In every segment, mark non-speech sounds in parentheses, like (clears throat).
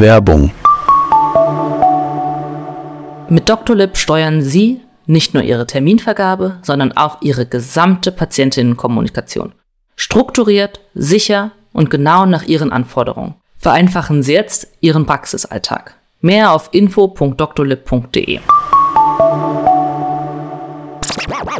Werbung. Mit Dr. steuern Sie nicht nur Ihre Terminvergabe, sondern auch Ihre gesamte Patientinnenkommunikation. Strukturiert, sicher und genau nach Ihren Anforderungen. Vereinfachen Sie jetzt Ihren Praxisalltag. Mehr auf info.drlib.de.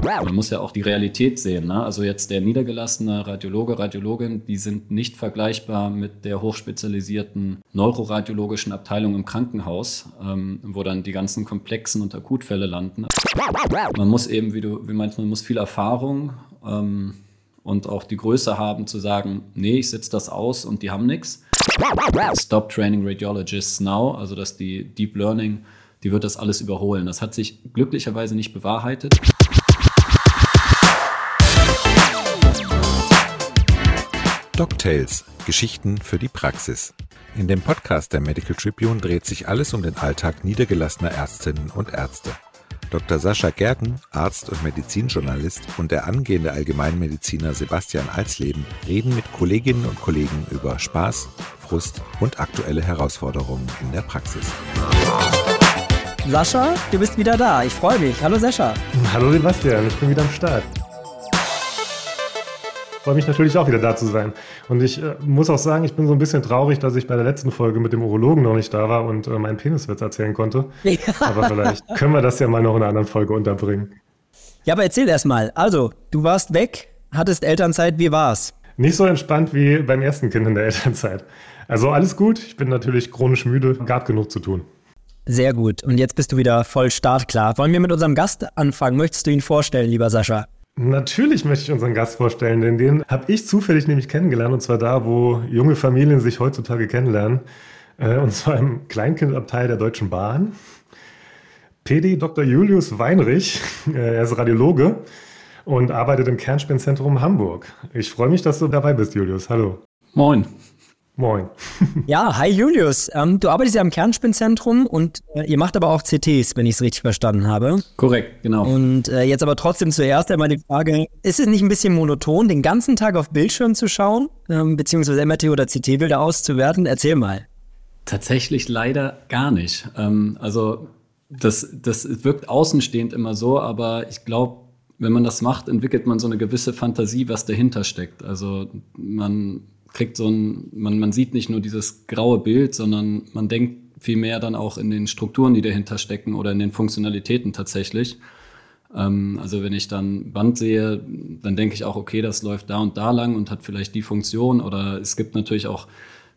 Man muss ja auch die Realität sehen. Ne? Also jetzt der niedergelassene Radiologe, Radiologin, die sind nicht vergleichbar mit der hochspezialisierten neuroradiologischen Abteilung im Krankenhaus, ähm, wo dann die ganzen komplexen und Akutfälle landen. Man muss eben, wie du wie meinst, man muss viel Erfahrung ähm, und auch die Größe haben zu sagen, nee, ich setze das aus und die haben nichts. Stop Training Radiologists Now, also dass die Deep Learning, die wird das alles überholen. Das hat sich glücklicherweise nicht bewahrheitet. DocTales – Geschichten für die Praxis. In dem Podcast der Medical Tribune dreht sich alles um den Alltag niedergelassener Ärztinnen und Ärzte. Dr. Sascha Gerken, Arzt und Medizinjournalist, und der angehende Allgemeinmediziner Sebastian Alsleben reden mit Kolleginnen und Kollegen über Spaß, Frust und aktuelle Herausforderungen in der Praxis. Sascha, du bist wieder da. Ich freue mich. Hallo Sascha. Hallo Sebastian, ich bin wieder am Start freue mich natürlich auch wieder da zu sein. Und ich äh, muss auch sagen, ich bin so ein bisschen traurig, dass ich bei der letzten Folge mit dem Urologen noch nicht da war und äh, meinen Peniswitz erzählen konnte. Aber vielleicht können wir das ja mal noch in einer anderen Folge unterbringen. Ja, aber erzähl erst mal. Also, du warst weg, hattest Elternzeit, wie war's? Nicht so entspannt wie beim ersten Kind in der (laughs) Elternzeit. Also alles gut, ich bin natürlich chronisch müde, gab genug zu tun. Sehr gut. Und jetzt bist du wieder voll startklar. Wollen wir mit unserem Gast anfangen? Möchtest du ihn vorstellen, lieber Sascha? Natürlich möchte ich unseren Gast vorstellen, denn den habe ich zufällig nämlich kennengelernt und zwar da, wo junge Familien sich heutzutage kennenlernen. Äh, und zwar im Kleinkindabteil der Deutschen Bahn. PD Dr. Julius Weinrich, (laughs) äh, er ist Radiologe und arbeitet im Kernspinzentrum Hamburg. Ich freue mich, dass du dabei bist, Julius. Hallo. Moin. Moin. (laughs) ja, hi Julius. Ähm, du arbeitest ja am Kernspinzentrum und äh, ihr macht aber auch CTs, wenn ich es richtig verstanden habe. Korrekt, genau. Und äh, jetzt aber trotzdem zuerst einmal die Frage, ist es nicht ein bisschen monoton, den ganzen Tag auf Bildschirm zu schauen, ähm, beziehungsweise MRT oder CT-Bilder auszuwerten? Erzähl mal. Tatsächlich leider gar nicht. Ähm, also das, das wirkt außenstehend immer so, aber ich glaube, wenn man das macht, entwickelt man so eine gewisse Fantasie, was dahinter steckt. Also man kriegt so ein, man, man sieht nicht nur dieses graue Bild, sondern man denkt vielmehr dann auch in den Strukturen, die dahinter stecken oder in den Funktionalitäten tatsächlich. Ähm, also wenn ich dann Band sehe, dann denke ich auch, okay, das läuft da und da lang und hat vielleicht die Funktion. Oder es gibt natürlich auch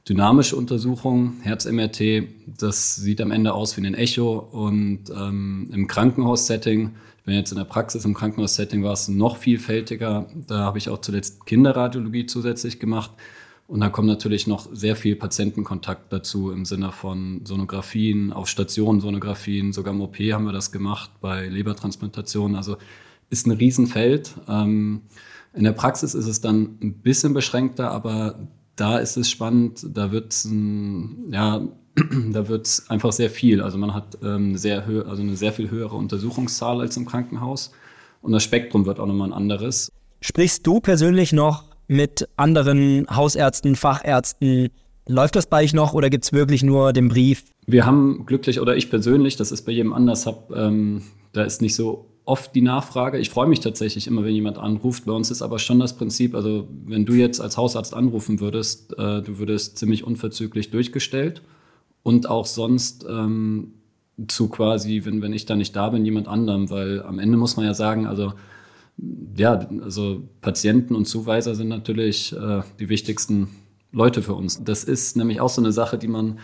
dynamische Untersuchungen, Herz-MRT, das sieht am Ende aus wie ein Echo. Und ähm, im Krankenhaussetting, bin jetzt in der Praxis, im Krankenhaussetting war es noch vielfältiger. Da habe ich auch zuletzt Kinderradiologie zusätzlich gemacht. Und da kommt natürlich noch sehr viel Patientenkontakt dazu im Sinne von Sonographien, auf Stationen Sonographien, sogar im OP haben wir das gemacht bei Lebertransplantationen. Also ist ein Riesenfeld. Ähm, in der Praxis ist es dann ein bisschen beschränkter, aber da ist es spannend. Da wird es ja, (clears throat) da wird einfach sehr viel. Also man hat ähm, sehr also eine sehr viel höhere Untersuchungszahl als im Krankenhaus. Und das Spektrum wird auch nochmal ein anderes. Sprichst du persönlich noch mit anderen Hausärzten, Fachärzten? Läuft das bei euch noch oder gibt es wirklich nur den Brief? Wir haben glücklich, oder ich persönlich, das ist bei jedem anders, hab, ähm, da ist nicht so oft die Nachfrage. Ich freue mich tatsächlich immer, wenn jemand anruft. Bei uns ist aber schon das Prinzip, also wenn du jetzt als Hausarzt anrufen würdest, äh, du würdest ziemlich unverzüglich durchgestellt und auch sonst ähm, zu quasi, wenn, wenn ich da nicht da bin, jemand anderem, weil am Ende muss man ja sagen, also ja, also Patienten und Zuweiser sind natürlich äh, die wichtigsten Leute für uns. Das ist nämlich auch so eine Sache, die man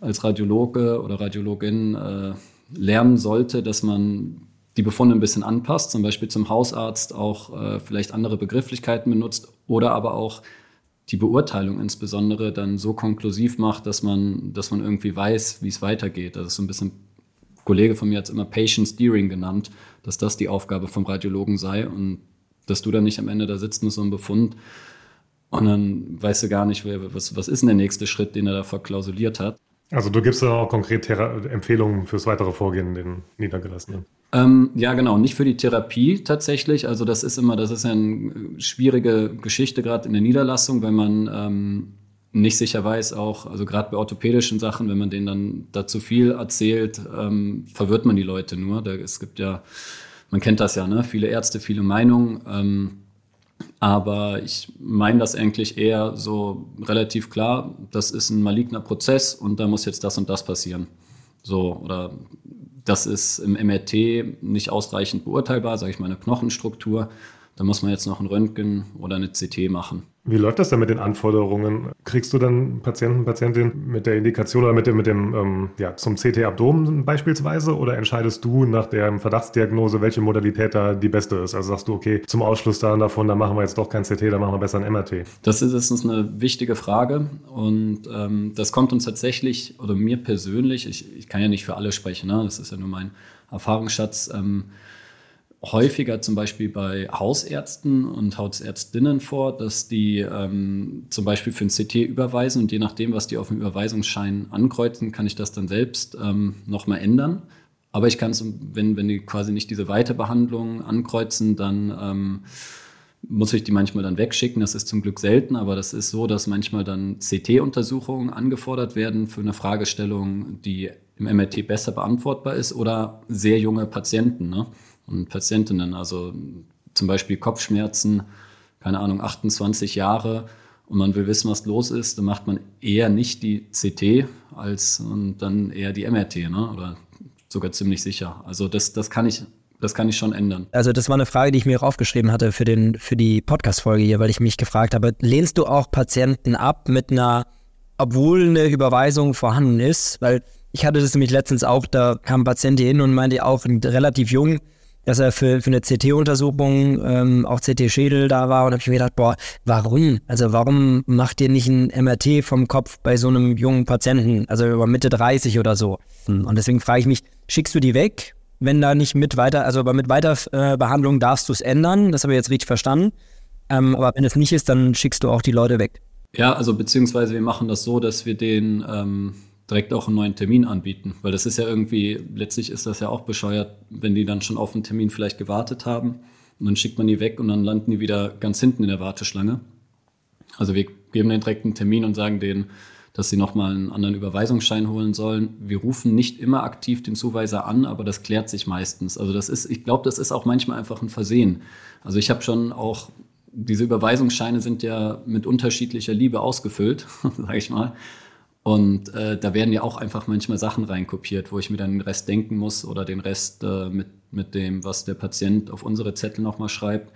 als Radiologe oder Radiologin äh, lernen sollte, dass man die Befunde ein bisschen anpasst, zum Beispiel zum Hausarzt auch äh, vielleicht andere Begrifflichkeiten benutzt oder aber auch die Beurteilung insbesondere dann so konklusiv macht, dass man, dass man irgendwie weiß, wie es weitergeht. Das ist so ein bisschen Kollege von mir hat es immer Patient Steering genannt, dass das die Aufgabe vom Radiologen sei und dass du dann nicht am Ende da sitzt mit so einem Befund und dann weißt du gar nicht, was, was ist denn der nächste Schritt, den er da verklausuliert hat. Also du gibst dann auch konkret Thera Empfehlungen fürs weitere Vorgehen den Niedergelassenen. Ähm, ja, genau, nicht für die Therapie tatsächlich. Also das ist immer, das ist ja eine schwierige Geschichte gerade in der Niederlassung, weil man ähm, nicht sicher weiß, auch, also gerade bei orthopädischen Sachen, wenn man denen dann dazu viel erzählt, ähm, verwirrt man die Leute nur. Da, es gibt ja, man kennt das ja, ne? viele Ärzte, viele Meinungen. Ähm, aber ich meine das eigentlich eher so relativ klar, das ist ein maligner Prozess und da muss jetzt das und das passieren. So, oder das ist im MRT nicht ausreichend beurteilbar, sage ich mal, eine Knochenstruktur. Da muss man jetzt noch ein Röntgen oder eine CT machen. Wie läuft das denn mit den Anforderungen? Kriegst du dann Patienten, Patientin mit der Indikation oder mit dem, mit dem ähm, ja, zum CT-Abdomen beispielsweise oder entscheidest du nach der Verdachtsdiagnose, welche Modalität da die beste ist? Also sagst du, okay, zum Ausschluss da davon, da machen wir jetzt doch kein CT, da machen wir besser ein MRT. Das ist, das ist eine wichtige Frage und ähm, das kommt uns tatsächlich, oder mir persönlich, ich, ich kann ja nicht für alle sprechen, ne? das ist ja nur mein Erfahrungsschatz, ähm, häufiger zum Beispiel bei Hausärzten und Hausärztinnen vor, dass die ähm, zum Beispiel für ein CT überweisen und je nachdem, was die auf dem Überweisungsschein ankreuzen, kann ich das dann selbst ähm, nochmal ändern. Aber ich kann es, wenn, wenn die quasi nicht diese Weiterbehandlung ankreuzen, dann ähm, muss ich die manchmal dann wegschicken. Das ist zum Glück selten, aber das ist so, dass manchmal dann CT-Untersuchungen angefordert werden für eine Fragestellung, die im MRT besser beantwortbar ist oder sehr junge Patienten. Ne? Und Patientinnen. Also zum Beispiel Kopfschmerzen, keine Ahnung, 28 Jahre und man will wissen, was los ist, dann macht man eher nicht die CT als und dann eher die MRT, ne? oder sogar ziemlich sicher. Also das, das kann ich das kann ich schon ändern. Also das war eine Frage, die ich mir auch aufgeschrieben hatte für, den, für die Podcast-Folge hier, weil ich mich gefragt habe, lehnst du auch Patienten ab mit einer, obwohl eine Überweisung vorhanden ist? Weil ich hatte das nämlich letztens auch, da kam ein Patient hier hin und meinte auch, relativ jung, dass er für, für eine CT-Untersuchung ähm, auch CT-Schädel da war und habe ich mir gedacht, boah, warum? Also warum macht ihr nicht ein MRT vom Kopf bei so einem jungen Patienten, also über Mitte 30 oder so? Hm. Und deswegen frage ich mich, schickst du die weg, wenn da nicht mit weiter, also aber mit Weiterbehandlung äh, darfst du es ändern, das habe ich jetzt richtig verstanden. Ähm, aber wenn es nicht ist, dann schickst du auch die Leute weg. Ja, also beziehungsweise wir machen das so, dass wir den ähm, direkt auch einen neuen Termin anbieten. Weil das ist ja irgendwie, letztlich ist das ja auch bescheuert, wenn die dann schon auf einen Termin vielleicht gewartet haben und dann schickt man die weg und dann landen die wieder ganz hinten in der Warteschlange. Also wir geben den direkt einen Termin und sagen denen, dass sie nochmal einen anderen Überweisungsschein holen sollen. Wir rufen nicht immer aktiv den Zuweiser an, aber das klärt sich meistens. Also das ist, ich glaube, das ist auch manchmal einfach ein Versehen. Also ich habe schon auch, diese Überweisungsscheine sind ja mit unterschiedlicher Liebe ausgefüllt, (laughs) sage ich mal. Und äh, da werden ja auch einfach manchmal Sachen reinkopiert, wo ich mir dann den Rest denken muss oder den Rest äh, mit, mit dem, was der Patient auf unsere Zettel nochmal schreibt,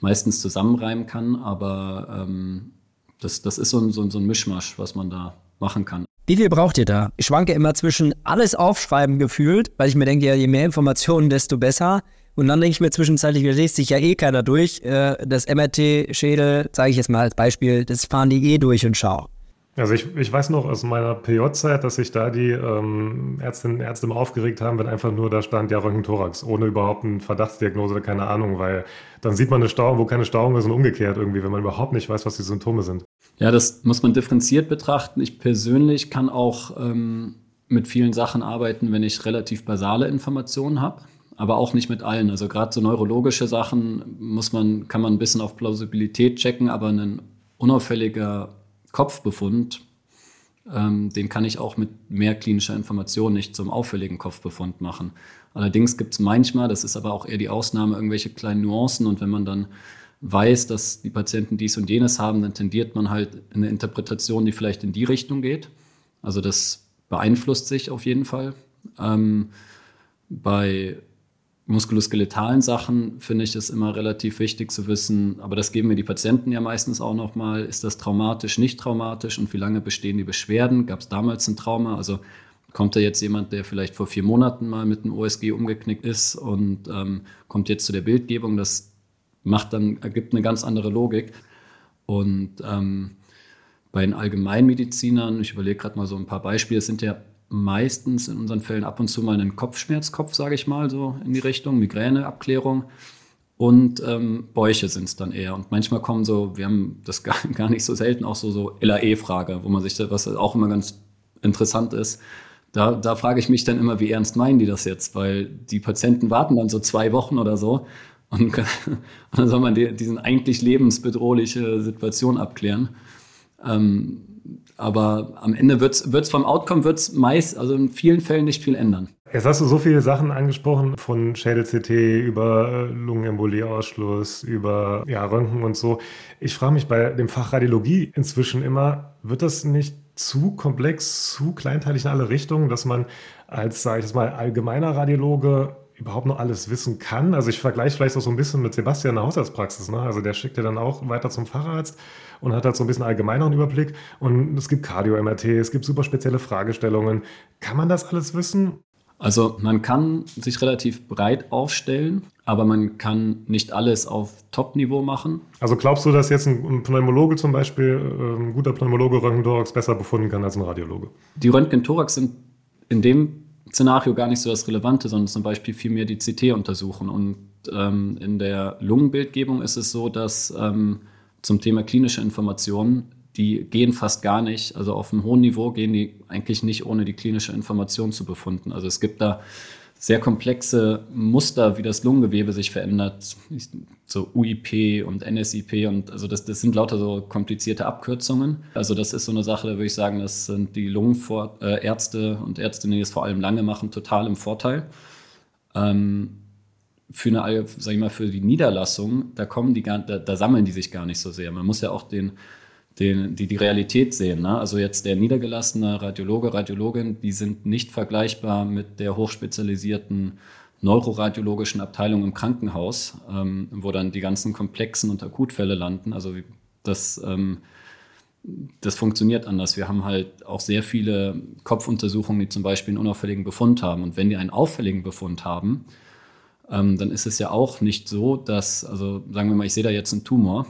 meistens zusammenreimen kann. Aber ähm, das, das ist so ein, so, so ein Mischmasch, was man da machen kann. Wie viel braucht ihr da? Ich schwanke immer zwischen alles aufschreiben gefühlt, weil ich mir denke, ja, je mehr Informationen, desto besser. Und dann denke ich mir zwischenzeitlich, da liest sich ja eh keiner durch. Äh, das MRT-Schädel, sage ich jetzt mal als Beispiel, das fahren die eh durch und schau. Also ich, ich weiß noch aus meiner PJ-Zeit, dass sich da die ähm, Ärztinnen und Ärzte immer aufgeregt haben, wenn einfach nur da stand, ja, Röntgen-Thorax, ohne überhaupt eine Verdachtsdiagnose oder keine Ahnung, weil dann sieht man eine Stauung, wo keine Stauung ist und umgekehrt irgendwie, wenn man überhaupt nicht weiß, was die Symptome sind. Ja, das muss man differenziert betrachten. Ich persönlich kann auch ähm, mit vielen Sachen arbeiten, wenn ich relativ basale Informationen habe aber auch nicht mit allen. Also gerade so neurologische Sachen muss man, kann man ein bisschen auf Plausibilität checken, aber ein unauffälliger Kopfbefund, ähm, den kann ich auch mit mehr klinischer Information nicht zum auffälligen Kopfbefund machen. Allerdings gibt es manchmal, das ist aber auch eher die Ausnahme, irgendwelche kleinen Nuancen und wenn man dann weiß, dass die Patienten dies und jenes haben, dann tendiert man halt in eine Interpretation, die vielleicht in die Richtung geht. Also das beeinflusst sich auf jeden Fall. Ähm, bei muskuloskeletalen Sachen finde ich es immer relativ wichtig zu wissen, aber das geben mir die Patienten ja meistens auch nochmal, ist das traumatisch, nicht traumatisch und wie lange bestehen die Beschwerden? Gab es damals ein Trauma? Also kommt da jetzt jemand, der vielleicht vor vier Monaten mal mit einem OSG umgeknickt ist und ähm, kommt jetzt zu der Bildgebung, das macht dann, ergibt eine ganz andere Logik. Und ähm, bei den Allgemeinmedizinern, ich überlege gerade mal so ein paar Beispiele, es sind ja meistens in unseren Fällen ab und zu mal einen Kopfschmerzkopf, sage ich mal, so in die Richtung, Migräneabklärung. Und ähm, Bäuche sind es dann eher. Und manchmal kommen so, wir haben das (laughs) gar, gar nicht so selten, auch so, so LAE-Frage, wo man sich, was auch immer ganz interessant ist, da, da frage ich mich dann immer, wie ernst meinen die das jetzt? Weil die Patienten warten dann so zwei Wochen oder so und, (laughs) und dann soll man die, diesen eigentlich lebensbedrohliche Situation abklären. Ähm, aber am Ende wird es vom Outcome wird's meist, also in vielen Fällen nicht viel ändern. Jetzt hast du so viele Sachen angesprochen, von Schädel-CT über äh, Lungenembolie-Ausschluss, über ja, Röntgen und so. Ich frage mich bei dem Fach Radiologie inzwischen immer, wird das nicht zu komplex, zu kleinteilig in alle Richtungen, dass man als, sage ich jetzt mal, allgemeiner Radiologe überhaupt noch alles wissen kann. Also ich vergleiche vielleicht auch so ein bisschen mit Sebastian in der Haushaltspraxis. Ne? Also der schickt ja dann auch weiter zum Facharzt und hat halt so ein bisschen allgemeineren Überblick. Und es gibt Cardio-MRT, es gibt super spezielle Fragestellungen. Kann man das alles wissen? Also man kann sich relativ breit aufstellen, aber man kann nicht alles auf Top-Niveau machen. Also glaubst du, dass jetzt ein Pneumologe zum Beispiel, äh, ein guter Pneumologe Röntgen-Thorax besser befunden kann als ein Radiologe? Die Röntgen-Thorax sind in dem Szenario gar nicht so das Relevante, sondern zum Beispiel vielmehr die CT untersuchen. Und ähm, in der Lungenbildgebung ist es so, dass ähm, zum Thema klinische Informationen die gehen fast gar nicht, also auf einem hohen Niveau gehen die eigentlich nicht, ohne die klinische Information zu befunden. Also es gibt da sehr komplexe Muster, wie das Lungengewebe sich verändert, so UIP und NSIP und also das, das sind lauter so komplizierte Abkürzungen. Also das ist so eine Sache, da würde ich sagen, das sind die Lungenärzte und Ärztinnen, die es vor allem lange machen, total im Vorteil. Ähm, für eine, sag ich mal, für die Niederlassung, da kommen die gar, da, da sammeln die sich gar nicht so sehr. Man muss ja auch den den, die die Realität sehen. Ne? Also jetzt der niedergelassene Radiologe, Radiologin, die sind nicht vergleichbar mit der hochspezialisierten neuroradiologischen Abteilung im Krankenhaus, ähm, wo dann die ganzen komplexen und Akutfälle landen. Also das, ähm, das funktioniert anders. Wir haben halt auch sehr viele Kopfuntersuchungen, die zum Beispiel einen unauffälligen Befund haben. Und wenn die einen auffälligen Befund haben, ähm, dann ist es ja auch nicht so, dass, also sagen wir mal, ich sehe da jetzt einen Tumor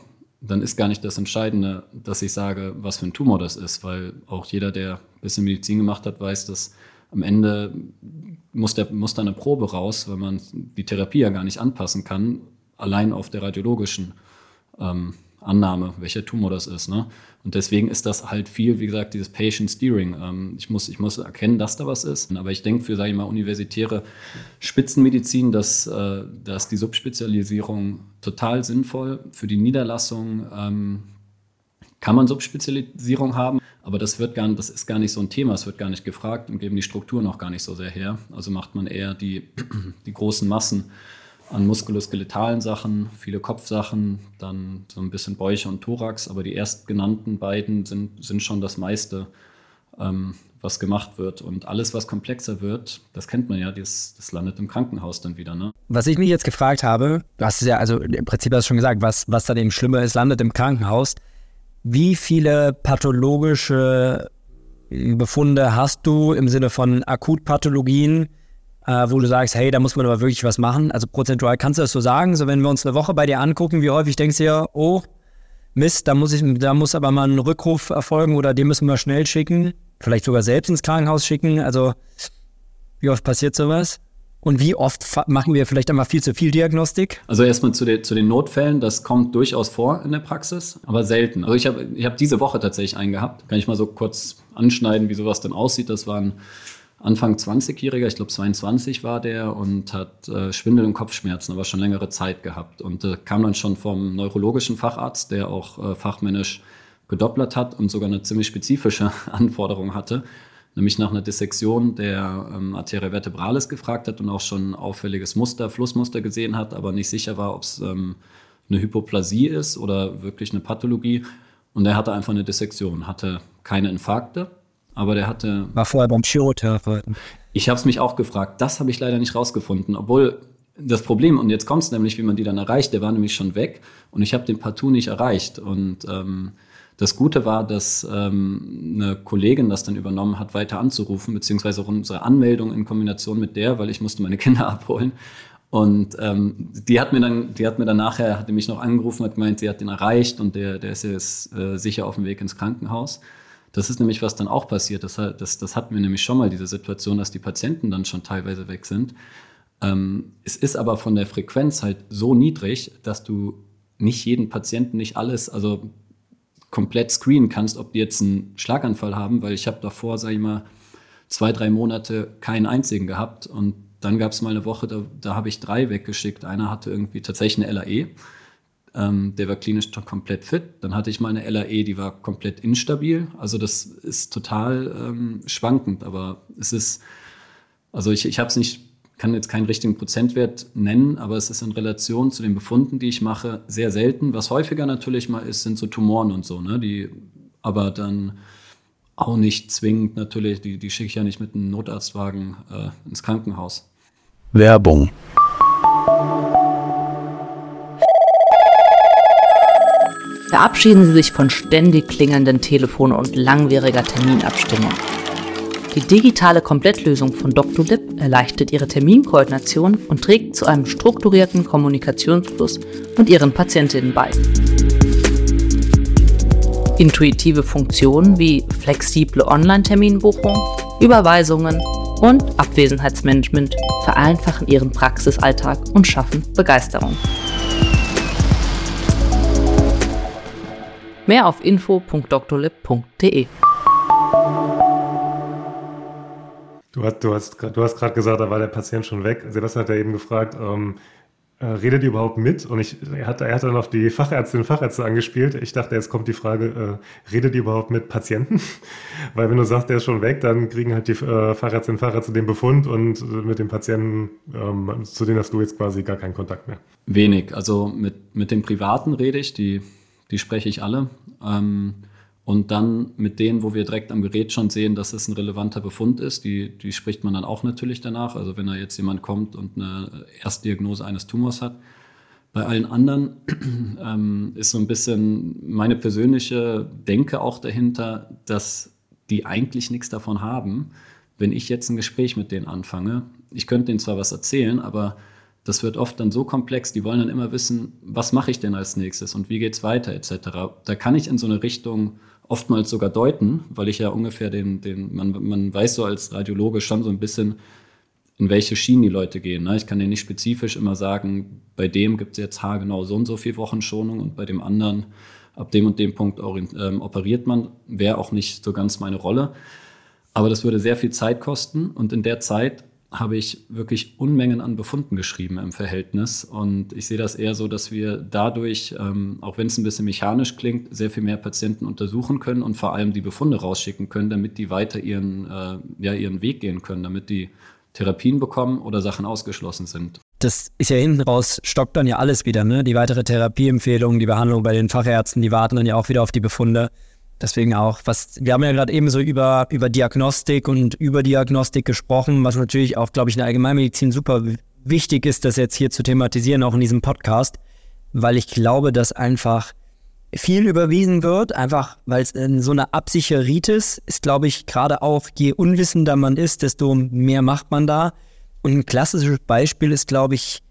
dann ist gar nicht das Entscheidende, dass ich sage, was für ein Tumor das ist, weil auch jeder, der ein bisschen Medizin gemacht hat, weiß, dass am Ende muss, der, muss da eine Probe raus, weil man die Therapie ja gar nicht anpassen kann, allein auf der radiologischen ähm, Annahme, welcher Tumor das ist. Ne? Und deswegen ist das halt viel, wie gesagt, dieses Patient Steering. Ähm, ich, muss, ich muss erkennen, dass da was ist. Aber ich denke für, sage ich mal, universitäre Spitzenmedizin, dass, äh, dass die Subspezialisierung total sinnvoll. Für die Niederlassung ähm, kann man Subspezialisierung haben, aber das, wird gar, das ist gar nicht so ein Thema, es wird gar nicht gefragt und geben die Strukturen auch gar nicht so sehr her. Also macht man eher die, (clears throat) die großen Massen an muskuloskeletalen Sachen, viele Kopfsachen, dann so ein bisschen Bäuche und Thorax, aber die erstgenannten beiden sind, sind schon das meiste, ähm, was gemacht wird. Und alles, was komplexer wird, das kennt man ja, das, das landet im Krankenhaus dann wieder. Ne? Was ich mich jetzt gefragt habe, du hast es ja, also im Prinzip hast du schon gesagt, was, was dann eben schlimmer ist, landet im Krankenhaus. Wie viele pathologische Befunde hast du im Sinne von Akutpathologien? Äh, wo du sagst, hey, da muss man aber wirklich was machen? Also prozentual kannst du das so sagen? So, wenn wir uns eine Woche bei dir angucken, wie häufig denkst du ja, oh, Mist, da muss ich, da muss aber mal ein Rückruf erfolgen oder den müssen wir schnell schicken, vielleicht sogar selbst ins Krankenhaus schicken. Also wie oft passiert sowas? Und wie oft machen wir vielleicht einmal viel zu viel Diagnostik? Also erstmal zu, de, zu den Notfällen, das kommt durchaus vor in der Praxis, aber selten. Also ich habe ich hab diese Woche tatsächlich einen gehabt. Kann ich mal so kurz anschneiden, wie sowas dann aussieht. Das waren Anfang 20-Jähriger, ich glaube 22 war der und hat äh, Schwindel und Kopfschmerzen, aber schon längere Zeit gehabt. Und äh, kam dann schon vom neurologischen Facharzt, der auch äh, fachmännisch gedopplert hat und sogar eine ziemlich spezifische (laughs) Anforderung hatte, nämlich nach einer Dissektion der ähm, Arteria vertebralis gefragt hat und auch schon ein auffälliges Muster, Flussmuster gesehen hat, aber nicht sicher war, ob es ähm, eine Hypoplasie ist oder wirklich eine Pathologie. Und er hatte einfach eine Dissektion, hatte keine Infarkte, aber der hatte. War vorher beim Chirurgtherapeuten. Ich habe es mich auch gefragt. Das habe ich leider nicht rausgefunden. Obwohl das Problem, und jetzt kommt es nämlich, wie man die dann erreicht, der war nämlich schon weg und ich habe den partout nicht erreicht. Und ähm, das Gute war, dass ähm, eine Kollegin das dann übernommen hat, weiter anzurufen, beziehungsweise auch unsere Anmeldung in Kombination mit der, weil ich musste meine (laughs) Kinder abholen. Und ähm, die hat mir dann, die hat mir dann nachher, hat mich noch angerufen, hat gemeint, sie hat den erreicht und der, der ist jetzt äh, sicher auf dem Weg ins Krankenhaus. Das ist nämlich, was dann auch passiert. Das, das, das hatten wir nämlich schon mal, diese Situation, dass die Patienten dann schon teilweise weg sind. Ähm, es ist aber von der Frequenz halt so niedrig, dass du nicht jeden Patienten nicht alles, also komplett screenen kannst, ob die jetzt einen Schlaganfall haben, weil ich habe davor, sage ich mal, zwei, drei Monate keinen einzigen gehabt und dann gab es mal eine Woche, da, da habe ich drei weggeschickt. Einer hatte irgendwie tatsächlich eine LAE ähm, der war klinisch komplett fit. Dann hatte ich mal eine LAE, die war komplett instabil. Also das ist total ähm, schwankend, aber es ist, also ich, ich habe es nicht, kann jetzt keinen richtigen Prozentwert nennen, aber es ist in Relation zu den Befunden, die ich mache, sehr selten. Was häufiger natürlich mal ist, sind so Tumoren und so, ne? Die aber dann auch nicht zwingend natürlich, die, die schicke ich ja nicht mit einem Notarztwagen äh, ins Krankenhaus. Werbung. Verabschieden Sie sich von ständig klingelnden Telefon und langwieriger Terminabstimmung. Die digitale Komplettlösung von Doctolib erleichtert Ihre Terminkoordination und trägt zu einem strukturierten Kommunikationsfluss mit Ihren Patientinnen bei. Intuitive Funktionen wie flexible Online-Terminbuchung, Überweisungen und Abwesenheitsmanagement vereinfachen Ihren Praxisalltag und schaffen Begeisterung. Mehr auf info.drlib.de. Du hast, du hast, du hast gerade gesagt, da war der Patient schon weg. Sebastian hat ja eben gefragt, ähm, äh, redet ihr überhaupt mit? Und ich, er, hat, er hat dann auf die Fachärztinnen und Fachärzte angespielt. Ich dachte, jetzt kommt die Frage, äh, redet ihr überhaupt mit Patienten? (laughs) Weil wenn du sagst, der ist schon weg, dann kriegen halt die äh, Fachärztinnen und Fachärzte den Befund und äh, mit den Patienten, ähm, zu denen hast du jetzt quasi gar keinen Kontakt mehr. Wenig. Also mit, mit den Privaten rede ich, die die spreche ich alle. Ähm, und dann mit denen, wo wir direkt am Gerät schon sehen, dass es ein relevanter Befund ist, die, die spricht man dann auch natürlich danach. Also wenn da jetzt jemand kommt und eine Erstdiagnose eines Tumors hat. Bei allen anderen (clears throat) ähm, ist so ein bisschen meine persönliche Denke auch dahinter, dass die eigentlich nichts davon haben, wenn ich jetzt ein Gespräch mit denen anfange. Ich könnte denen zwar was erzählen, aber das wird oft dann so komplex, die wollen dann immer wissen, was mache ich denn als nächstes und wie geht es weiter etc. Da kann ich in so eine Richtung oftmals sogar deuten, weil ich ja ungefähr den, den man, man weiß so als Radiologe schon so ein bisschen, in welche Schienen die Leute gehen. Ne? Ich kann dir nicht spezifisch immer sagen, bei dem gibt es jetzt haargenau so und so viel Wochenschonung und bei dem anderen ab dem und dem Punkt ähm, operiert man, wäre auch nicht so ganz meine Rolle. Aber das würde sehr viel Zeit kosten und in der Zeit habe ich wirklich Unmengen an Befunden geschrieben im Verhältnis. Und ich sehe das eher so, dass wir dadurch, ähm, auch wenn es ein bisschen mechanisch klingt, sehr viel mehr Patienten untersuchen können und vor allem die Befunde rausschicken können, damit die weiter ihren, äh, ja, ihren Weg gehen können, damit die Therapien bekommen oder Sachen ausgeschlossen sind. Das ist ja hinten raus, stockt dann ja alles wieder, ne? Die weitere Therapieempfehlung, die Behandlung bei den Fachärzten, die warten dann ja auch wieder auf die Befunde. Deswegen auch, was, wir haben ja gerade eben so über, über Diagnostik und über Diagnostik gesprochen, was natürlich auch, glaube ich, in der Allgemeinmedizin super wichtig ist, das jetzt hier zu thematisieren, auch in diesem Podcast, weil ich glaube, dass einfach viel überwiesen wird, einfach weil es in so einer Absicheritis ist, glaube ich, gerade auch, je unwissender man ist, desto mehr macht man da. Und ein klassisches Beispiel ist, glaube ich,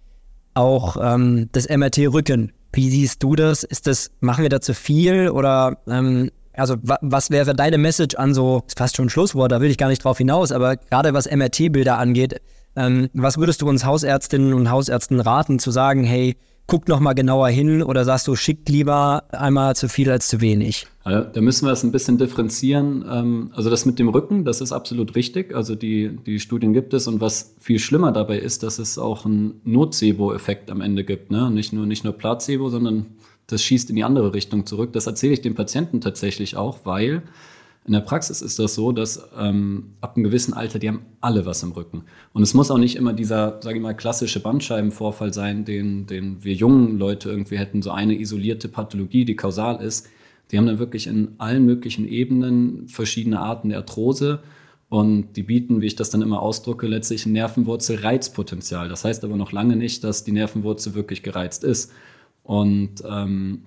auch ähm, das MRT-Rücken. Wie siehst du das? Ist das, machen wir da zu viel oder ähm, also wa was wäre deine Message an so, ist fast schon ein Schlusswort, da will ich gar nicht drauf hinaus, aber gerade was MRT-Bilder angeht, ähm, was würdest du uns Hausärztinnen und Hausärzten raten, zu sagen, hey, guck noch mal genauer hin oder sagst du, schickt lieber einmal zu viel als zu wenig? Also, da müssen wir es ein bisschen differenzieren. Ähm, also das mit dem Rücken, das ist absolut richtig. Also die, die Studien gibt es und was viel schlimmer dabei ist, dass es auch einen Nocebo-Effekt am Ende gibt. Ne? Nicht, nur, nicht nur Placebo, sondern das schießt in die andere Richtung zurück. Das erzähle ich den Patienten tatsächlich auch, weil in der Praxis ist das so, dass ähm, ab einem gewissen Alter, die haben alle was im Rücken. Und es muss auch nicht immer dieser, sage ich mal, klassische Bandscheibenvorfall sein, den, den wir jungen Leute irgendwie hätten, so eine isolierte Pathologie, die kausal ist. Die haben dann wirklich in allen möglichen Ebenen verschiedene Arten der Arthrose. Und die bieten, wie ich das dann immer ausdrücke, letztlich ein Nervenwurzel-Reizpotenzial. Das heißt aber noch lange nicht, dass die Nervenwurzel wirklich gereizt ist. Und ähm,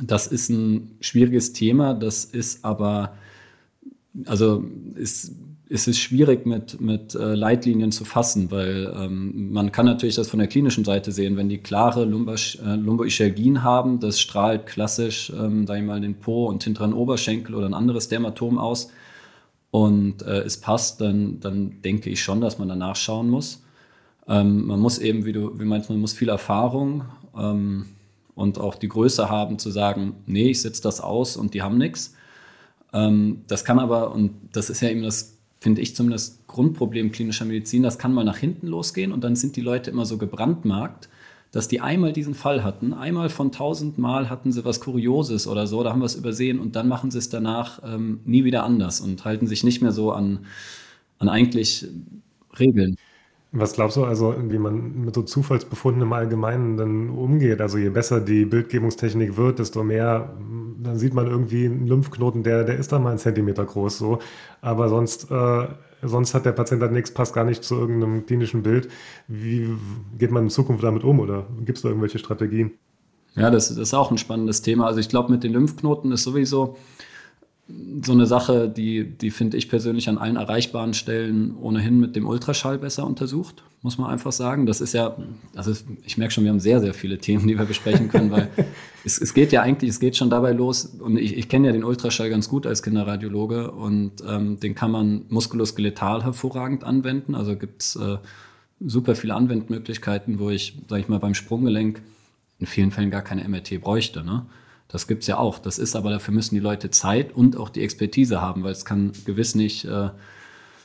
das ist ein schwieriges Thema, das ist aber, also ist, ist es schwierig mit, mit äh, Leitlinien zu fassen, weil ähm, man kann natürlich das von der klinischen Seite sehen, wenn die klare äh, Lumboischalgien haben, das strahlt klassisch, ähm, sag ich mal, den Po und hinteren Oberschenkel oder ein anderes Dermatom aus und äh, es passt, dann, dann denke ich schon, dass man danach schauen muss. Ähm, man muss eben, wie du wie meinst, man muss viel Erfahrung ähm, und auch die Größe haben zu sagen, nee, ich setze das aus und die haben nichts. Ähm, das kann aber, und das ist ja eben das, finde ich zumindest Grundproblem klinischer Medizin, das kann mal nach hinten losgehen und dann sind die Leute immer so gebrandmarkt, dass die einmal diesen Fall hatten, einmal von tausend Mal hatten sie was Kurioses oder so, da haben wir es übersehen und dann machen sie es danach ähm, nie wieder anders und halten sich nicht mehr so an, an eigentlich Regeln. Was glaubst du also, wie man mit so Zufallsbefunden im Allgemeinen dann umgeht? Also je besser die Bildgebungstechnik wird, desto mehr, dann sieht man irgendwie einen Lymphknoten, der, der ist dann mal einen Zentimeter groß so. Aber sonst, äh, sonst hat der Patient halt nichts, passt gar nicht zu irgendeinem klinischen Bild. Wie geht man in Zukunft damit um oder gibt es da irgendwelche Strategien? Ja, das, das ist auch ein spannendes Thema. Also ich glaube, mit den Lymphknoten ist sowieso so eine Sache, die, die finde ich persönlich an allen erreichbaren Stellen ohnehin mit dem Ultraschall besser untersucht, muss man einfach sagen. Das ist ja, also ich merke schon, wir haben sehr, sehr viele Themen, die wir besprechen können, weil (laughs) es, es geht ja eigentlich, es geht schon dabei los und ich, ich kenne ja den Ultraschall ganz gut als Kinderradiologe und ähm, den kann man muskuloskeletal hervorragend anwenden. Also gibt es äh, super viele Anwendmöglichkeiten, wo ich, sage ich mal, beim Sprunggelenk in vielen Fällen gar keine MRT bräuchte. Ne? Das gibt es ja auch. Das ist aber, dafür müssen die Leute Zeit und auch die Expertise haben, weil es kann gewiss nicht, äh,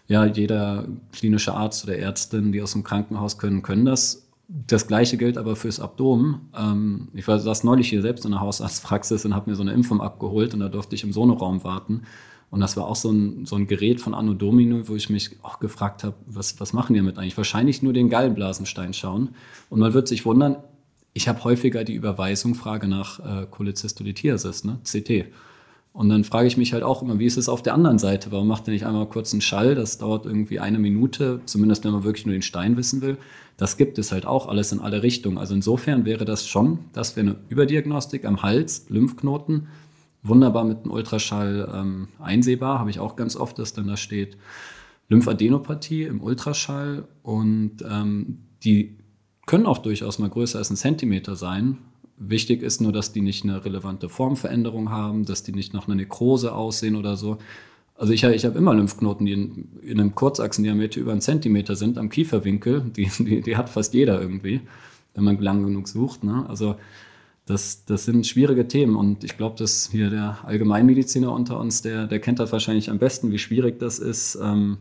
ja, jeder klinische Arzt oder Ärztin, die aus dem Krankenhaus können, können das. Das gleiche gilt aber fürs Abdomen. Ähm, ich war saß neulich hier selbst in der Hausarztpraxis und habe mir so eine Impfung abgeholt und da durfte ich im Sonoraum warten. Und das war auch so ein, so ein Gerät von Anno Domino, wo ich mich auch gefragt habe, was, was machen die damit eigentlich? Wahrscheinlich nur den Gallenblasenstein schauen. Und man wird sich wundern, ich habe häufiger die Überweisung, frage nach äh, Cholestystolithiasis, ne? CT. Und dann frage ich mich halt auch immer, wie ist es auf der anderen Seite? Warum macht er nicht einmal kurz einen Schall? Das dauert irgendwie eine Minute, zumindest wenn man wirklich nur den Stein wissen will. Das gibt es halt auch alles in alle Richtungen. Also insofern wäre das schon, das wäre eine Überdiagnostik am Hals, Lymphknoten, wunderbar mit einem Ultraschall ähm, einsehbar, habe ich auch ganz oft, dass dann da steht Lymphadenopathie im Ultraschall und ähm, die können auch durchaus mal größer als ein Zentimeter sein. Wichtig ist nur, dass die nicht eine relevante Formveränderung haben, dass die nicht nach einer Nekrose aussehen oder so. Also ich, ich habe immer Lymphknoten, die in, in, einem Kurzachsendiameter über einen Zentimeter sind am Kieferwinkel. Die, die, die hat fast jeder irgendwie, wenn man lang genug sucht. Ne? Also das, das sind schwierige Themen und ich glaube, dass hier der Allgemeinmediziner unter uns, der, der kennt das wahrscheinlich am besten, wie schwierig das ist, ähm,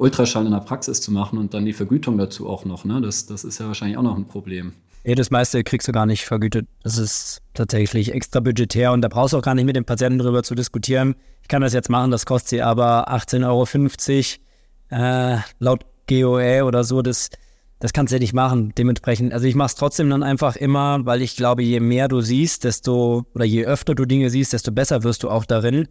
Ultraschall in der Praxis zu machen und dann die Vergütung dazu auch noch. Ne? Das, das ist ja wahrscheinlich auch noch ein Problem. Ja, das meiste kriegst du gar nicht vergütet. Das ist tatsächlich extra budgetär und da brauchst du auch gar nicht mit dem Patienten drüber zu diskutieren. Ich kann das jetzt machen, das kostet sie aber 18,50 Euro äh, laut GOE oder so. Das, das kannst du ja nicht machen. Dementsprechend, also ich mache es trotzdem dann einfach immer, weil ich glaube, je mehr du siehst, desto, oder je öfter du Dinge siehst, desto besser wirst du auch darin.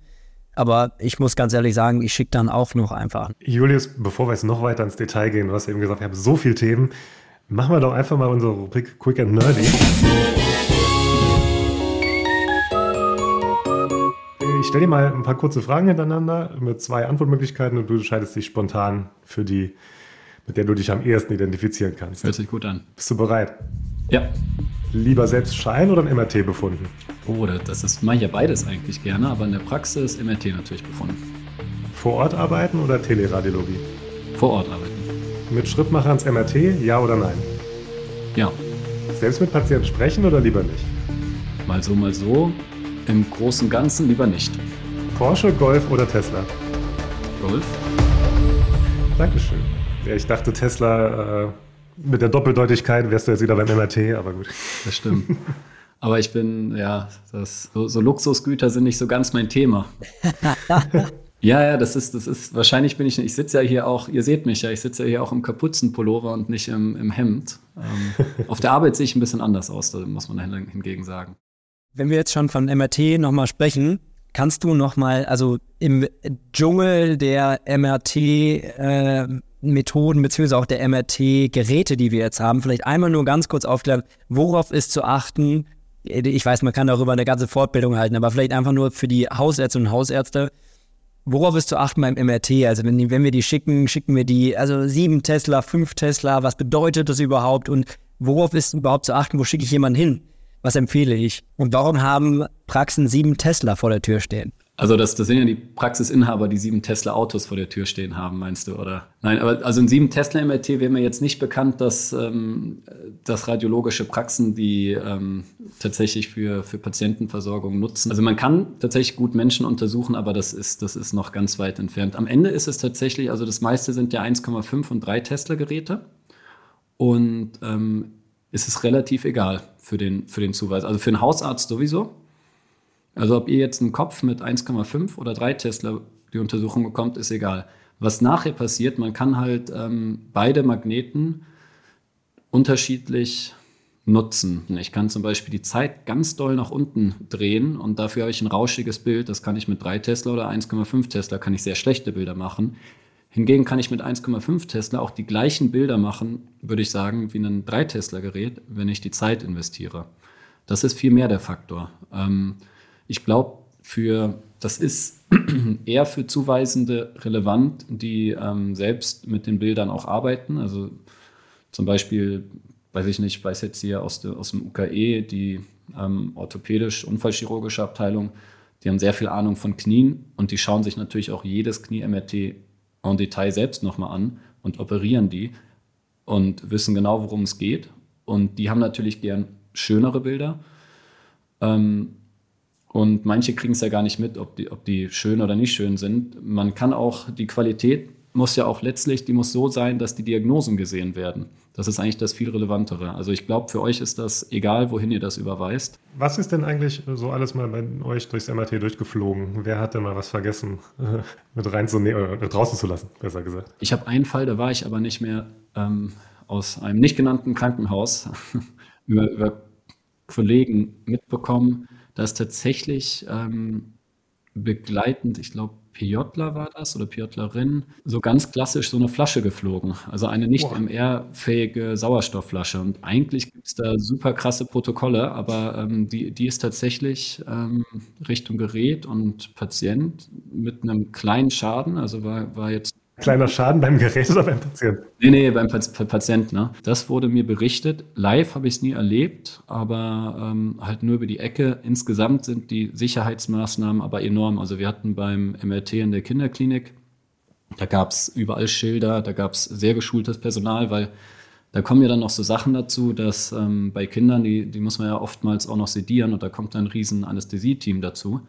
Aber ich muss ganz ehrlich sagen, ich schicke dann auch noch einfach. Julius, bevor wir jetzt noch weiter ins Detail gehen, du hast eben gesagt, wir haben so viele Themen. Machen wir doch einfach mal unsere Rubrik Quick and Nerdy. Ich stelle dir mal ein paar kurze Fragen hintereinander mit zwei Antwortmöglichkeiten und du entscheidest dich spontan für die, mit der du dich am ehesten identifizieren kannst. Hört sich gut an. Bist du bereit? Ja. Lieber selbst Schein oder ein MRT befunden? Oh, das ist, mache ich ja beides eigentlich gerne, aber in der Praxis MRT natürlich befunden. Vor Ort arbeiten oder Teleradiologie? Vor Ort arbeiten. Mit Schrittmacher ans MRT, ja oder nein? Ja. Selbst mit Patienten sprechen oder lieber nicht? Mal so, mal so. Im Großen und Ganzen lieber nicht. Porsche, Golf oder Tesla? Golf. Dankeschön. Ja, ich dachte, Tesla äh, mit der Doppeldeutigkeit wärst du jetzt wieder beim MRT, aber gut. Das stimmt. Aber ich bin, ja, das, so, so Luxusgüter sind nicht so ganz mein Thema. (laughs) ja, ja, das ist, das ist, wahrscheinlich bin ich, ich sitze ja hier auch, ihr seht mich ja, ich sitze ja hier auch im Kapuzenpullover und nicht im, im Hemd. Ähm, (laughs) auf der Arbeit sehe ich ein bisschen anders aus, da muss man hingegen sagen. Wenn wir jetzt schon von MRT nochmal sprechen, kannst du nochmal, also im Dschungel der MRT, äh, Methoden beziehungsweise auch der MRT-Geräte, die wir jetzt haben, vielleicht einmal nur ganz kurz aufklären, worauf ist zu achten, ich weiß, man kann darüber eine ganze Fortbildung halten, aber vielleicht einfach nur für die Hausärzte und Hausärzte, worauf ist zu achten beim MRT? Also wenn, wenn wir die schicken, schicken wir die, also sieben Tesla, fünf Tesla, was bedeutet das überhaupt und worauf ist überhaupt zu achten, wo schicke ich jemanden hin? Was empfehle ich? Und warum haben Praxen sieben Tesla vor der Tür stehen? Also das, das sind ja die Praxisinhaber, die sieben Tesla-Autos vor der Tür stehen haben, meinst du, oder? Nein, aber also in sieben Tesla-MRT wäre mir jetzt nicht bekannt, dass, ähm, dass radiologische Praxen die ähm, tatsächlich für, für Patientenversorgung nutzen. Also man kann tatsächlich gut Menschen untersuchen, aber das ist, das ist noch ganz weit entfernt. Am Ende ist es tatsächlich, also das meiste sind ja 1,5 und 3 Tesla-Geräte. Und ähm, ist es relativ egal für den, für den Zuweis. Also für einen Hausarzt sowieso. Also ob ihr jetzt einen Kopf mit 1,5 oder 3 Tesla die Untersuchung bekommt, ist egal. Was nachher passiert, man kann halt ähm, beide Magneten unterschiedlich nutzen. Ich kann zum Beispiel die Zeit ganz doll nach unten drehen und dafür habe ich ein rauschiges Bild. Das kann ich mit 3 Tesla oder 1,5 Tesla, kann ich sehr schlechte Bilder machen. Hingegen kann ich mit 1,5 Tesla auch die gleichen Bilder machen, würde ich sagen, wie ein 3 Tesla Gerät, wenn ich die Zeit investiere. Das ist viel mehr der Faktor. Ähm, ich glaube, für das ist (clears throat) eher für Zuweisende relevant, die ähm, selbst mit den Bildern auch arbeiten. Also zum Beispiel, weiß ich nicht, weiß jetzt hier aus, de, aus dem UKE, die ähm, orthopädisch-unfallchirurgische Abteilung, die haben sehr viel Ahnung von Knien und die schauen sich natürlich auch jedes Knie-MRT en Detail selbst nochmal an und operieren die und wissen genau, worum es geht. Und die haben natürlich gern schönere Bilder. Ähm, und manche kriegen es ja gar nicht mit, ob die, ob die schön oder nicht schön sind. Man kann auch, die Qualität muss ja auch letztlich, die muss so sein, dass die Diagnosen gesehen werden. Das ist eigentlich das viel Relevantere. Also ich glaube, für euch ist das egal, wohin ihr das überweist. Was ist denn eigentlich so alles mal bei euch durchs MRT durchgeflogen? Wer hat denn mal was vergessen, (laughs) mit reinzunehmen oder draußen zu lassen, besser gesagt? Ich habe einen Fall, da war ich aber nicht mehr ähm, aus einem nicht genannten Krankenhaus (laughs) über, über Kollegen mitbekommen, dass tatsächlich ähm, begleitend, ich glaube, PJler war das oder PJlerin, so ganz klassisch so eine Flasche geflogen. Also eine nicht MR-fähige Sauerstoffflasche. Und eigentlich gibt es da super krasse Protokolle, aber ähm, die, die ist tatsächlich ähm, Richtung Gerät und Patient mit einem kleinen Schaden, also war, war jetzt Kleiner Schaden beim Gerät oder beim Patienten? Nee, nee, beim Patienten. Ne? Das wurde mir berichtet. Live habe ich es nie erlebt, aber ähm, halt nur über die Ecke. Insgesamt sind die Sicherheitsmaßnahmen aber enorm. Also wir hatten beim MRT in der Kinderklinik, da gab es überall Schilder, da gab es sehr geschultes Personal, weil da kommen ja dann noch so Sachen dazu, dass ähm, bei Kindern, die, die muss man ja oftmals auch noch sedieren und da kommt dann ein riesen Anästhesie-Team dazu.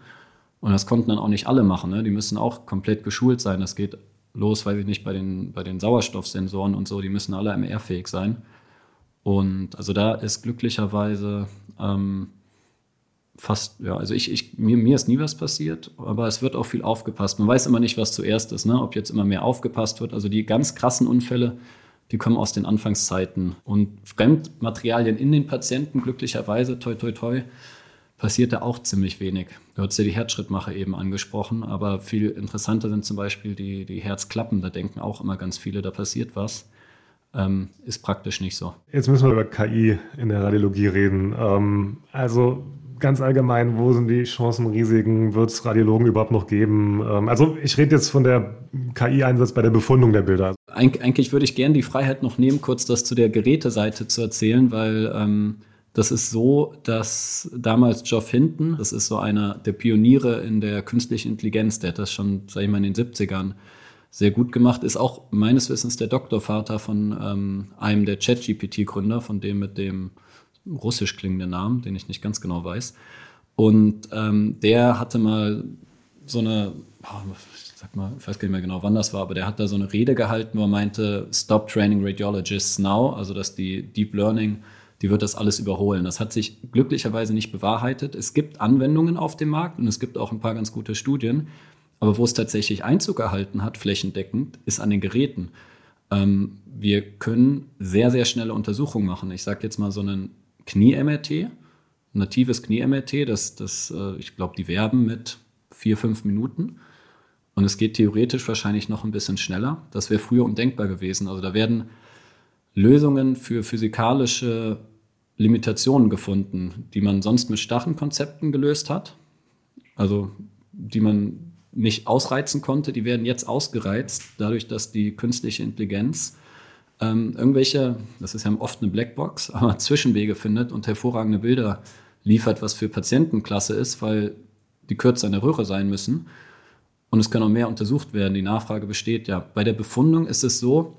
Und das konnten dann auch nicht alle machen. Ne? Die müssen auch komplett geschult sein. Das geht los, weiß ich nicht, bei den, bei den Sauerstoffsensoren und so, die müssen alle MR-fähig sein. Und also da ist glücklicherweise ähm, fast, ja, also ich, ich, mir, mir ist nie was passiert, aber es wird auch viel aufgepasst. Man weiß immer nicht, was zuerst ist, ne? ob jetzt immer mehr aufgepasst wird. Also die ganz krassen Unfälle, die kommen aus den Anfangszeiten. Und Fremdmaterialien in den Patienten, glücklicherweise, toi, toi, toi, passiert da auch ziemlich wenig. Du hast ja die Herzschrittmacher eben angesprochen, aber viel interessanter sind zum Beispiel die, die Herzklappen. Da denken auch immer ganz viele, da passiert was. Ähm, ist praktisch nicht so. Jetzt müssen wir über KI in der Radiologie reden. Ähm, also ganz allgemein, wo sind die Chancen, Risiken? Wird es Radiologen überhaupt noch geben? Ähm, also ich rede jetzt von der KI-Einsatz bei der Befundung der Bilder. Eig eigentlich würde ich gerne die Freiheit noch nehmen, kurz das zu der Geräteseite zu erzählen, weil ähm, das ist so, dass damals Geoff Hinton, das ist so einer der Pioniere in der künstlichen Intelligenz, der hat das schon, sag ich mal, in den 70ern sehr gut gemacht, ist auch meines Wissens der Doktorvater von ähm, einem der ChatGPT-Gründer, von dem mit dem russisch klingenden Namen, den ich nicht ganz genau weiß. Und ähm, der hatte mal so eine, ich sag mal, ich weiß gar nicht mehr genau, wann das war, aber der hat da so eine Rede gehalten, wo er meinte, Stop training radiologists now, also dass die Deep Learning die wird das alles überholen. Das hat sich glücklicherweise nicht bewahrheitet. Es gibt Anwendungen auf dem Markt und es gibt auch ein paar ganz gute Studien. Aber wo es tatsächlich Einzug erhalten hat, flächendeckend, ist an den Geräten. Ähm, wir können sehr, sehr schnelle Untersuchungen machen. Ich sage jetzt mal so einen Knie-MRT, natives Knie-MRT, das, das, äh, ich glaube, die werben mit vier, fünf Minuten. Und es geht theoretisch wahrscheinlich noch ein bisschen schneller. Das wäre früher undenkbar gewesen. Also da werden Lösungen für physikalische Limitationen gefunden, die man sonst mit starren Konzepten gelöst hat, also die man nicht ausreizen konnte, die werden jetzt ausgereizt, dadurch, dass die künstliche Intelligenz ähm, irgendwelche, das ist ja oft eine Blackbox, (laughs) aber Zwischenwege findet und hervorragende Bilder liefert, was für Patientenklasse ist, weil die kürzer in der Röhre sein müssen. Und es kann auch mehr untersucht werden. Die Nachfrage besteht ja. Bei der Befundung ist es so,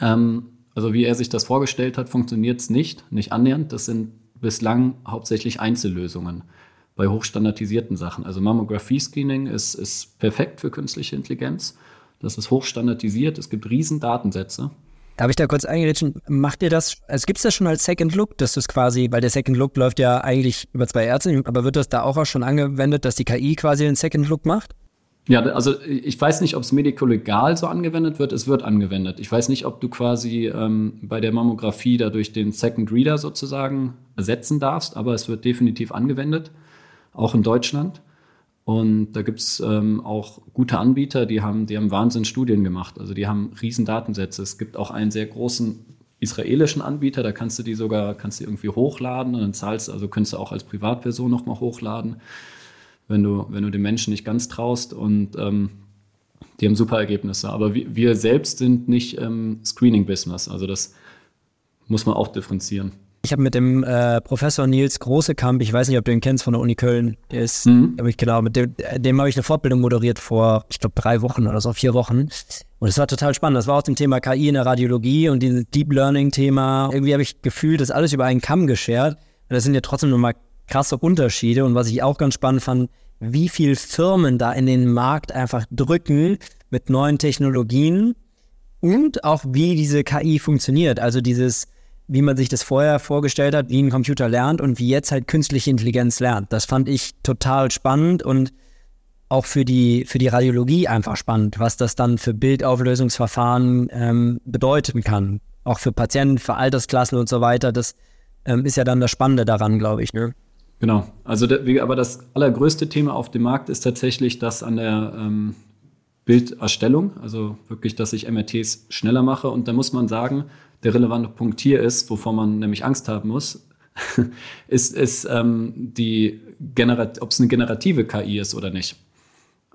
ähm, also wie er sich das vorgestellt hat, funktioniert es nicht, nicht annähernd. Das sind bislang hauptsächlich Einzellösungen bei hochstandardisierten Sachen. Also Mammographie-Screening ist, ist perfekt für künstliche Intelligenz. Das ist hochstandardisiert, es gibt riesen Datensätze. Darf ich da kurz eingerätschen? Macht ihr das, also gibt es das schon als Second Look, dass du es quasi, weil der Second Look läuft ja eigentlich über zwei Ärzte, aber wird das da auch schon angewendet, dass die KI quasi den Second Look macht? Ja, also ich weiß nicht, ob es medikolegal so angewendet wird. Es wird angewendet. Ich weiß nicht, ob du quasi ähm, bei der Mammographie dadurch den Second Reader sozusagen ersetzen darfst, aber es wird definitiv angewendet, auch in Deutschland. Und da gibt es ähm, auch gute Anbieter, die haben, die haben Wahnsinnsstudien gemacht. Also die haben riesen Datensätze. Es gibt auch einen sehr großen israelischen Anbieter, da kannst du die sogar, kannst du irgendwie hochladen und dann zahlst, also könntest du auch als Privatperson nochmal hochladen wenn du, wenn du den Menschen nicht ganz traust und ähm, die haben super Ergebnisse. Aber wir, wir selbst sind nicht im Screening-Business. Also das muss man auch differenzieren. Ich habe mit dem äh, Professor Nils Großekamp, ich weiß nicht, ob du ihn kennst von der Uni Köln, der ist, mhm. ich genau, mit dem, dem habe ich eine Fortbildung moderiert vor, ich glaube, drei Wochen oder so, vier Wochen. Und es war total spannend. Das war aus dem Thema KI in der Radiologie und dieses Deep Learning-Thema. Irgendwie habe ich gefühlt, das alles über einen Kamm geschert. Das sind ja trotzdem nochmal krasse Unterschiede. Und was ich auch ganz spannend fand, wie viele Firmen da in den Markt einfach drücken mit neuen Technologien und auch wie diese KI funktioniert. Also dieses, wie man sich das vorher vorgestellt hat, wie ein Computer lernt und wie jetzt halt künstliche Intelligenz lernt. Das fand ich total spannend und auch für die, für die Radiologie einfach spannend, was das dann für Bildauflösungsverfahren ähm, bedeuten kann. Auch für Patienten, für Altersklassen und so weiter. Das ähm, ist ja dann das Spannende daran, glaube ich. Ne? Genau. Also, aber das allergrößte Thema auf dem Markt ist tatsächlich das an der ähm, Bilderstellung. Also wirklich, dass ich MRTs schneller mache. Und da muss man sagen, der relevante Punkt hier ist, wovor man nämlich Angst haben muss, (laughs) ist, ist ähm, die ob es eine generative KI ist oder nicht.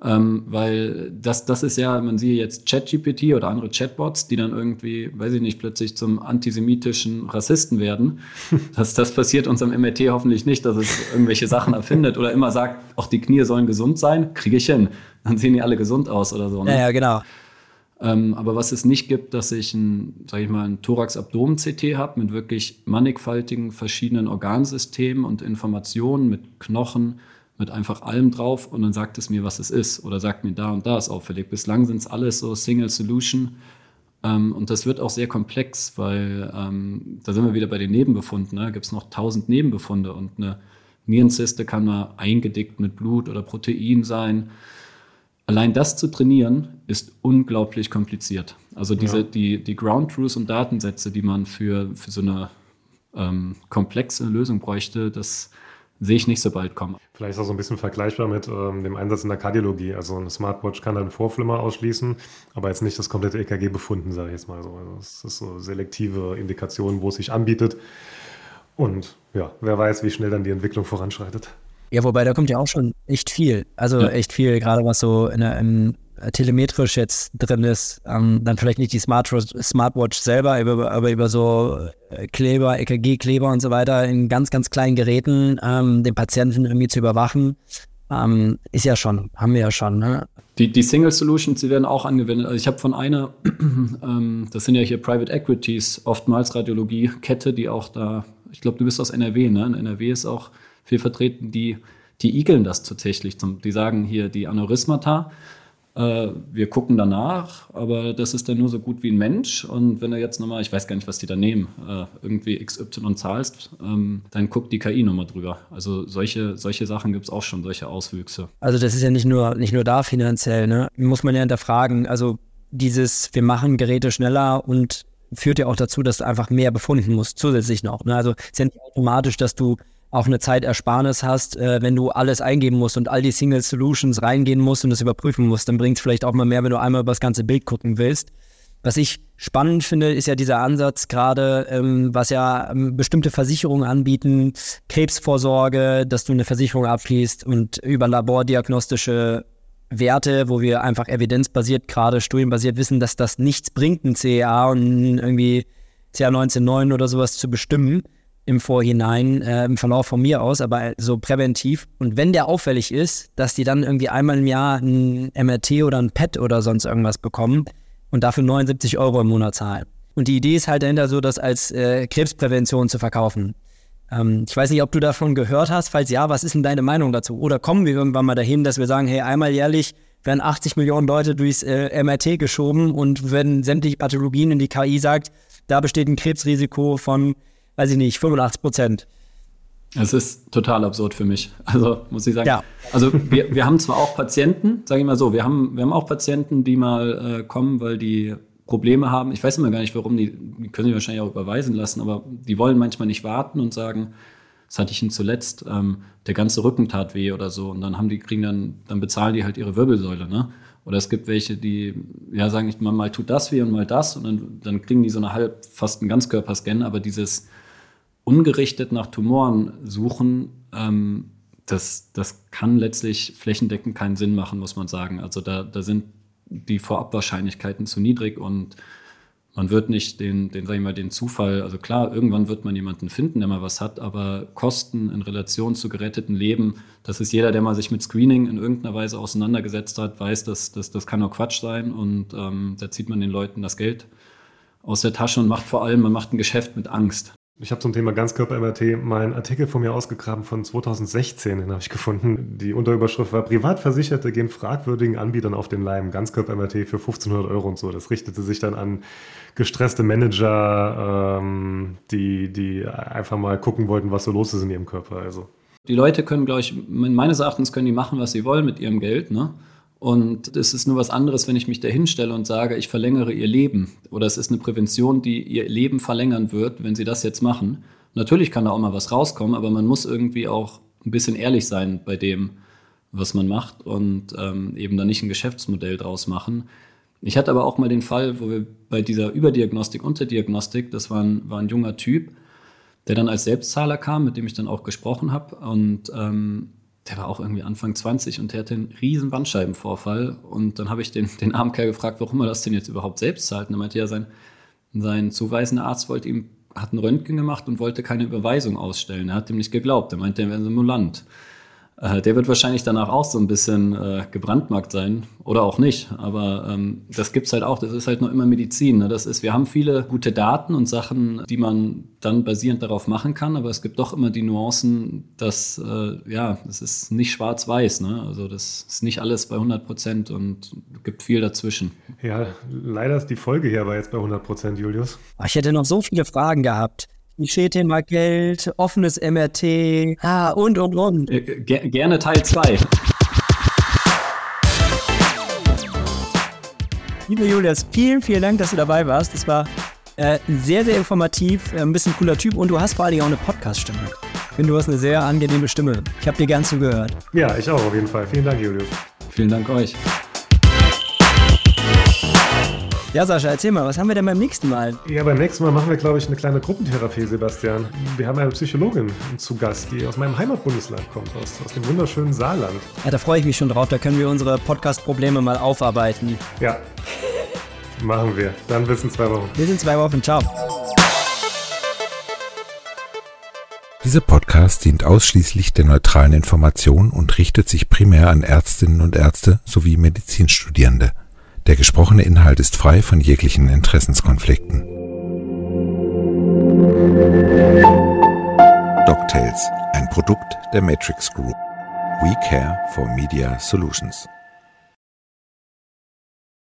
Ähm, weil das, das ist ja, man sieht jetzt ChatGPT oder andere Chatbots, die dann irgendwie, weiß ich nicht, plötzlich zum antisemitischen Rassisten werden. (laughs) Das, das passiert uns am MRT hoffentlich nicht, dass es irgendwelche Sachen erfindet oder immer sagt, auch die Knie sollen gesund sein, kriege ich hin. Dann sehen die alle gesund aus oder so. Ne? Ja, ja, genau. Ähm, aber was es nicht gibt, dass ich ein, sag ich mal, ein Thorax-Abdomen-CT habe mit wirklich mannigfaltigen verschiedenen Organsystemen und Informationen mit Knochen, mit einfach allem drauf und dann sagt es mir, was es ist oder sagt mir, da und da ist auffällig. Bislang sind es alles so Single Solution ähm, und das wird auch sehr komplex, weil ähm, da sind wir wieder bei den Nebenbefunden. Da ne? gibt es noch tausend Nebenbefunde und eine Nierenzyste kann mal eingedickt mit Blut oder Protein sein. Allein das zu trainieren ist unglaublich kompliziert. Also diese, ja. die, die Ground Truths und Datensätze, die man für, für so eine ähm, komplexe Lösung bräuchte, das sehe ich nicht so bald kommen. Vielleicht ist auch so ein bisschen vergleichbar mit ähm, dem Einsatz in der Kardiologie. Also eine Smartwatch kann dann Vorflimmer ausschließen, aber jetzt nicht das komplette EKG befunden, sage ich jetzt mal so. Also es ist so selektive Indikation, wo es sich anbietet. Und ja, wer weiß, wie schnell dann die Entwicklung voranschreitet. Ja, wobei da kommt ja auch schon echt viel. Also ja. echt viel, gerade was so in der, im telemetrisch jetzt drin ist, ähm, dann vielleicht nicht die Smart Smartwatch selber, aber, über so äh, Kleber, EKG-Kleber und so weiter in ganz, ganz kleinen Geräten ähm, den Patienten irgendwie zu überwachen, ähm, ist ja schon, haben wir ja schon. Ne? Die, die Single Solutions, die werden auch angewendet. Also ich habe von einer, (clears throat) ähm, das sind ja hier Private Equities, oftmals Radiologie-Kette, die auch da, ich glaube, du bist aus NRW, ne? In NRW ist auch viel vertreten, die, die igeln das tatsächlich. Die sagen hier die Aneurysmata äh, wir gucken danach, aber das ist dann nur so gut wie ein Mensch. Und wenn du jetzt nochmal, ich weiß gar nicht, was die da nehmen, äh, irgendwie XY zahlst, ähm, dann guckt die KI nochmal drüber. Also solche, solche Sachen gibt es auch schon, solche Auswüchse. Also das ist ja nicht nur, nicht nur da finanziell, ne? Muss man ja hinterfragen. Also dieses, wir machen Geräte schneller und führt ja auch dazu, dass du einfach mehr befunden musst, zusätzlich noch. Ne? Also es ist ja nicht automatisch, dass du auch eine Zeitersparnis hast, äh, wenn du alles eingeben musst und all die Single Solutions reingehen musst und das überprüfen musst, dann bringt es vielleicht auch mal mehr, wenn du einmal über das ganze Bild gucken willst. Was ich spannend finde, ist ja dieser Ansatz gerade, ähm, was ja ähm, bestimmte Versicherungen anbieten, Krebsvorsorge, dass du eine Versicherung abschließt und über labordiagnostische Werte, wo wir einfach evidenzbasiert, gerade studienbasiert wissen, dass das nichts bringt, ein CA und irgendwie CA 19.9 oder sowas zu bestimmen im Vorhinein, äh, im Verlauf von mir aus, aber so präventiv. Und wenn der auffällig ist, dass die dann irgendwie einmal im Jahr ein MRT oder ein PET oder sonst irgendwas bekommen und dafür 79 Euro im Monat zahlen. Und die Idee ist halt dahinter so, das als äh, Krebsprävention zu verkaufen. Ähm, ich weiß nicht, ob du davon gehört hast. Falls ja, was ist denn deine Meinung dazu? Oder kommen wir irgendwann mal dahin, dass wir sagen, hey, einmal jährlich werden 80 Millionen Leute durchs äh, MRT geschoben und wenn sämtliche Pathologien in die KI sagt, da besteht ein Krebsrisiko von, weiß ich nicht, 85 Prozent. Es ist total absurd für mich. Also muss ich sagen. Ja. Also wir, wir haben zwar auch Patienten, sage ich mal so, wir haben, wir haben auch Patienten, die mal äh, kommen, weil die Probleme haben. Ich weiß immer gar nicht, warum, die, die können sie wahrscheinlich auch überweisen lassen, aber die wollen manchmal nicht warten und sagen, das hatte ich ihnen zuletzt, ähm, der ganze Rücken tat weh oder so. Und dann haben die, kriegen dann, dann bezahlen die halt ihre Wirbelsäule, ne? Oder es gibt welche, die ja sagen, ich mal, mal tut das weh und mal das und dann, dann kriegen die so eine halb, fast einen Ganzkörperscan, aber dieses ungerichtet nach Tumoren suchen, ähm, das, das kann letztlich flächendeckend keinen Sinn machen, muss man sagen. Also da, da sind die Vorabwahrscheinlichkeiten zu niedrig und man wird nicht den, den, sag ich mal, den Zufall, also klar, irgendwann wird man jemanden finden, der mal was hat, aber Kosten in Relation zu geretteten Leben, das ist jeder, der mal sich mit Screening in irgendeiner Weise auseinandergesetzt hat, weiß, dass, dass das kann nur Quatsch sein und ähm, da zieht man den Leuten das Geld aus der Tasche und macht vor allem, man macht ein Geschäft mit Angst. Ich habe zum Thema Ganzkörper-MRT meinen Artikel von mir ausgegraben von 2016, den habe ich gefunden. Die Unterüberschrift war Privatversicherte gehen fragwürdigen Anbietern auf den Leim. Ganzkörper-MRT für 1500 Euro und so. Das richtete sich dann an gestresste Manager, ähm, die, die einfach mal gucken wollten, was so los ist in ihrem Körper. Also. Die Leute können, glaube ich, meines Erachtens können die machen, was sie wollen mit ihrem Geld. Ne? Und es ist nur was anderes, wenn ich mich da hinstelle und sage, ich verlängere ihr Leben. Oder es ist eine Prävention, die ihr Leben verlängern wird, wenn sie das jetzt machen. Natürlich kann da auch mal was rauskommen, aber man muss irgendwie auch ein bisschen ehrlich sein bei dem, was man macht und ähm, eben da nicht ein Geschäftsmodell draus machen. Ich hatte aber auch mal den Fall, wo wir bei dieser Überdiagnostik, Unterdiagnostik, das war ein, war ein junger Typ, der dann als Selbstzahler kam, mit dem ich dann auch gesprochen habe. Und ähm, der war auch irgendwie Anfang 20 und der hatte einen riesen Bandscheibenvorfall. Und dann habe ich den, den armen Kerl gefragt, warum er das denn jetzt überhaupt selbst zahlt. Und er meinte ja, sein, sein zuweisender Arzt wollte ihm, hat ein Röntgen gemacht und wollte keine Überweisung ausstellen. Er hat ihm nicht geglaubt. Er meinte, er wäre ein Simulant. Äh, der wird wahrscheinlich danach auch so ein bisschen äh, gebrandmarkt sein oder auch nicht. Aber ähm, das es halt auch. Das ist halt noch immer Medizin. Ne? Das ist, wir haben viele gute Daten und Sachen, die man dann basierend darauf machen kann. Aber es gibt doch immer die Nuancen, dass äh, ja, es ist nicht schwarz-weiß. Ne? Also das ist nicht alles bei 100 Prozent und gibt viel dazwischen. Ja, leider ist die Folge hier aber jetzt bei 100 Prozent, Julius. Ich hätte noch so viele Fragen gehabt. Klischee-Thema Geld, offenes MRT, ah, und, und, und. Äh, ger gerne Teil 2. Liebe Julius, vielen, vielen Dank, dass du dabei warst. Das war äh, sehr, sehr informativ, äh, ein bisschen cooler Typ und du hast vor allem auch eine Podcast-Stimme. Ich finde, du hast eine sehr angenehme Stimme. Ich habe dir gern zugehört. Ja, ich auch auf jeden Fall. Vielen Dank, Julius. Vielen Dank euch. Ja, Sascha, erzähl mal, was haben wir denn beim nächsten Mal? Ja, beim nächsten Mal machen wir, glaube ich, eine kleine Gruppentherapie, Sebastian. Wir haben eine Psychologin zu Gast, die aus meinem Heimatbundesland kommt, aus, aus dem wunderschönen Saarland. Ja, da freue ich mich schon drauf. Da können wir unsere Podcast-Probleme mal aufarbeiten. Ja, machen wir. Dann bis in zwei Wochen. Bis in zwei Wochen. Ciao. Dieser Podcast dient ausschließlich der neutralen Information und richtet sich primär an Ärztinnen und Ärzte sowie Medizinstudierende. Der gesprochene Inhalt ist frei von jeglichen Interessenskonflikten. DocTales, ein Produkt der Matrix Group. We care for Media Solutions.